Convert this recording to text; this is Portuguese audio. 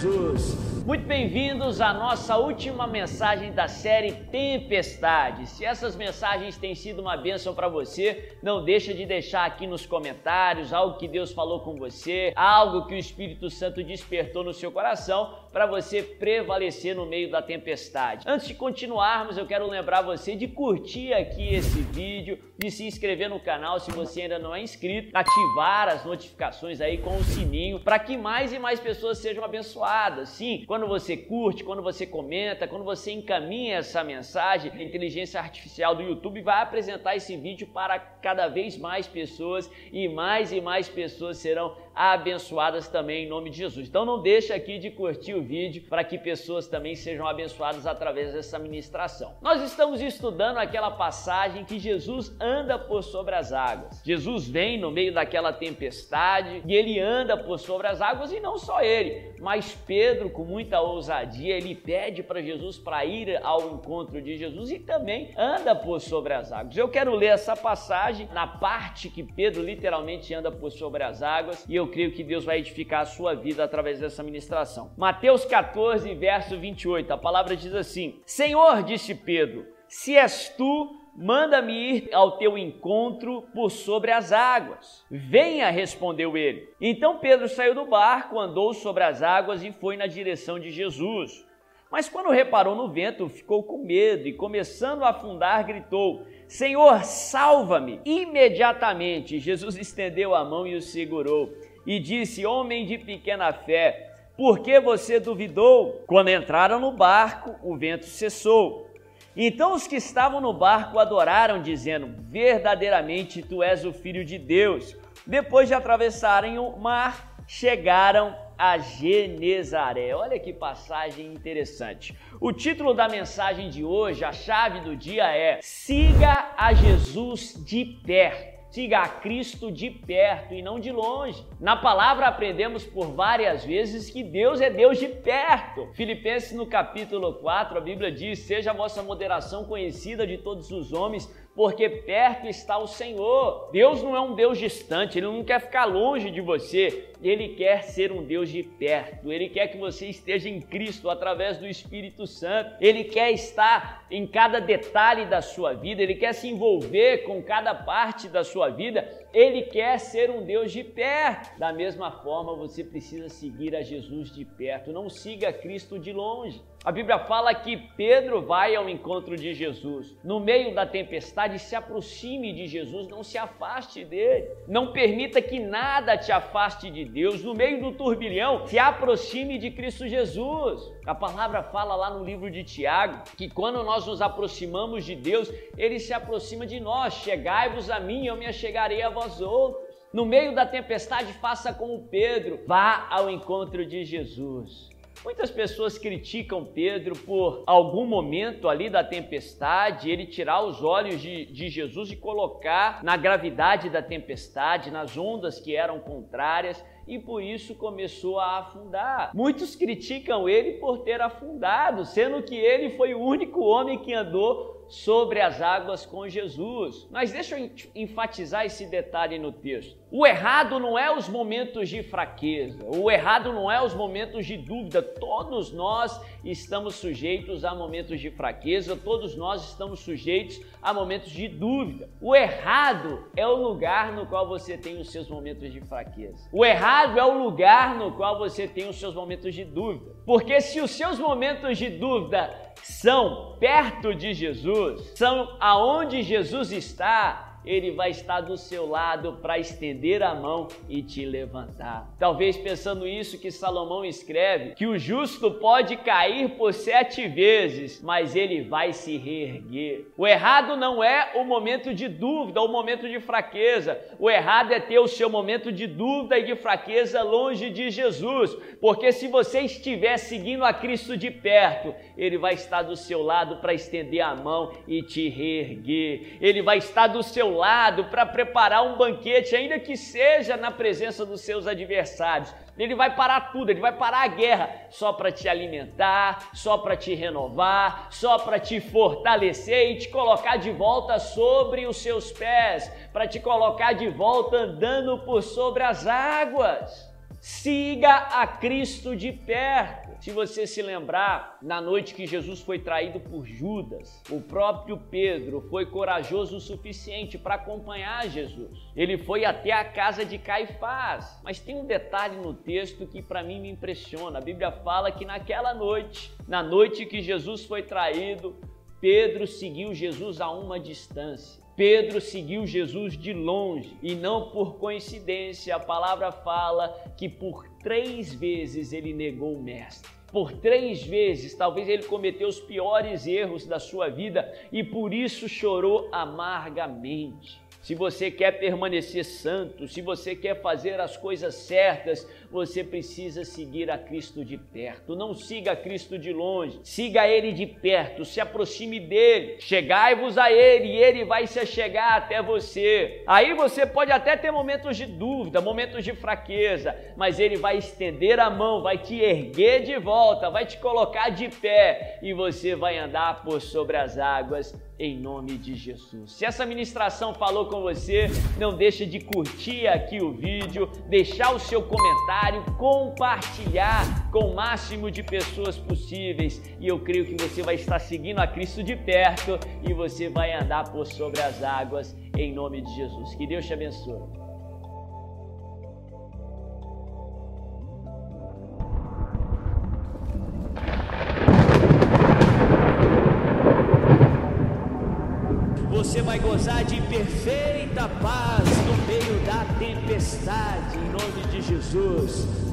Jesus. Muito bem-vindos à nossa última mensagem da série Tempestade. Se essas mensagens têm sido uma bênção para você, não deixa de deixar aqui nos comentários algo que Deus falou com você, algo que o Espírito Santo despertou no seu coração para você prevalecer no meio da tempestade. Antes de continuarmos, eu quero lembrar você de curtir aqui esse vídeo, de se inscrever no canal se você ainda não é inscrito, ativar as notificações aí com o sininho para que mais e mais pessoas sejam abençoadas. Sim, quando você curte, quando você comenta, quando você encaminha essa mensagem, a inteligência artificial do YouTube vai apresentar esse vídeo para cada vez mais pessoas e mais e mais pessoas serão abençoadas também em nome de Jesus. Então não deixa aqui de curtir o vídeo para que pessoas também sejam abençoadas através dessa ministração. Nós estamos estudando aquela passagem que Jesus anda por sobre as águas. Jesus vem no meio daquela tempestade e ele anda por sobre as águas e não só ele, mas Pedro com muita ousadia, ele pede para Jesus para ir ao encontro de Jesus e também anda por sobre as águas. Eu quero ler essa passagem na parte que Pedro literalmente anda por sobre as águas e eu creio que Deus vai edificar a sua vida através dessa ministração. Mateus 14, verso 28, a palavra diz assim: Senhor, disse Pedro, se és tu, manda-me ir ao teu encontro por sobre as águas. Venha, respondeu ele. Então Pedro saiu do barco, andou sobre as águas e foi na direção de Jesus. Mas quando reparou no vento, ficou com medo e, começando a afundar, gritou: Senhor, salva-me! Imediatamente Jesus estendeu a mão e o segurou e disse: Homem de pequena fé, por que você duvidou? Quando entraram no barco, o vento cessou. Então os que estavam no barco adoraram, dizendo: Verdadeiramente tu és o filho de Deus. Depois de atravessarem o mar, chegaram a Genezaré. Olha que passagem interessante. O título da mensagem de hoje, a chave do dia é: Siga a Jesus de perto. Siga a Cristo de perto e não de longe. Na palavra aprendemos por várias vezes que Deus é Deus de perto. Filipenses no capítulo 4, a Bíblia diz: "Seja a vossa moderação conhecida de todos os homens, porque perto está o Senhor. Deus não é um Deus distante, ele não quer ficar longe de você, ele quer ser um Deus de perto. Ele quer que você esteja em Cristo através do Espírito Santo. Ele quer estar em cada detalhe da sua vida, ele quer se envolver com cada parte da sua vida. Ele quer ser um Deus de perto. Da mesma forma, você precisa seguir a Jesus de perto, não siga Cristo de longe. A Bíblia fala que Pedro vai ao encontro de Jesus. No meio da tempestade, se aproxime de Jesus, não se afaste dele. Não permita que nada te afaste de Deus. No meio do turbilhão, se aproxime de Cristo Jesus. A palavra fala lá no livro de Tiago que quando nós nos aproximamos de Deus, ele se aproxima de nós. Chegai-vos a mim, eu me achegarei a vós outros. No meio da tempestade, faça como Pedro, vá ao encontro de Jesus. Muitas pessoas criticam Pedro por algum momento ali da tempestade, ele tirar os olhos de, de, Jesus e colocar na gravidade da tempestade, nas ondas que eram contrárias, e por isso começou a afundar. Muitos criticam ele por ter afundado, sendo que ele foi o único homem que andou sobre as águas com Jesus. Mas deixa eu enfatizar esse detalhe no texto. O errado não é os momentos de fraqueza, o errado não é os momentos de dúvida. Todos nós estamos sujeitos a momentos de fraqueza, todos nós estamos sujeitos a momentos de dúvida. O errado é o lugar no qual você tem os seus momentos de fraqueza. O errado é o lugar no qual você tem os seus momentos de dúvida. Porque se os seus momentos de dúvida são perto de Jesus, são aonde Jesus está, ele vai estar do seu lado para estender a mão e te levantar. Talvez pensando isso que Salomão escreve, que o justo pode cair por sete vezes, mas ele vai se reerguer. O errado não é o momento de dúvida, o momento de fraqueza. O errado é ter o seu momento de dúvida e de fraqueza longe de Jesus, porque se você estiver seguindo a Cristo de perto, ele vai estar do seu lado para estender a mão e te reerguer. Ele vai estar do seu lado para preparar um banquete, ainda que seja na presença dos seus adversários. Ele vai parar tudo, ele vai parar a guerra só para te alimentar, só para te renovar, só para te fortalecer e te colocar de volta sobre os seus pés, para te colocar de volta andando por sobre as águas. Siga a Cristo de perto. Se você se lembrar, na noite que Jesus foi traído por Judas, o próprio Pedro foi corajoso o suficiente para acompanhar Jesus. Ele foi até a casa de Caifás. Mas tem um detalhe no texto que para mim me impressiona. A Bíblia fala que naquela noite, na noite que Jesus foi traído, Pedro seguiu Jesus a uma distância. Pedro seguiu Jesus de longe e não por coincidência, a palavra fala que por três vezes ele negou o Mestre. Por três vezes, talvez ele cometeu os piores erros da sua vida e por isso chorou amargamente. Se você quer permanecer santo, se você quer fazer as coisas certas, você precisa seguir a Cristo de perto. Não siga a Cristo de longe, siga Ele de perto, se aproxime dele. Chegai-vos a Ele e Ele vai se chegar até você. Aí você pode até ter momentos de dúvida, momentos de fraqueza, mas Ele vai estender a mão, vai te erguer de volta, vai te colocar de pé e você vai andar por sobre as águas em nome de Jesus. Se essa ministração falou com você, não deixe de curtir aqui o vídeo, deixar o seu comentário compartilhar com o máximo de pessoas possíveis. E eu creio que você vai estar seguindo a Cristo de perto e você vai andar por sobre as águas em nome de Jesus. Que Deus te abençoe. Gozar de perfeita paz no meio da tempestade, em nome de Jesus.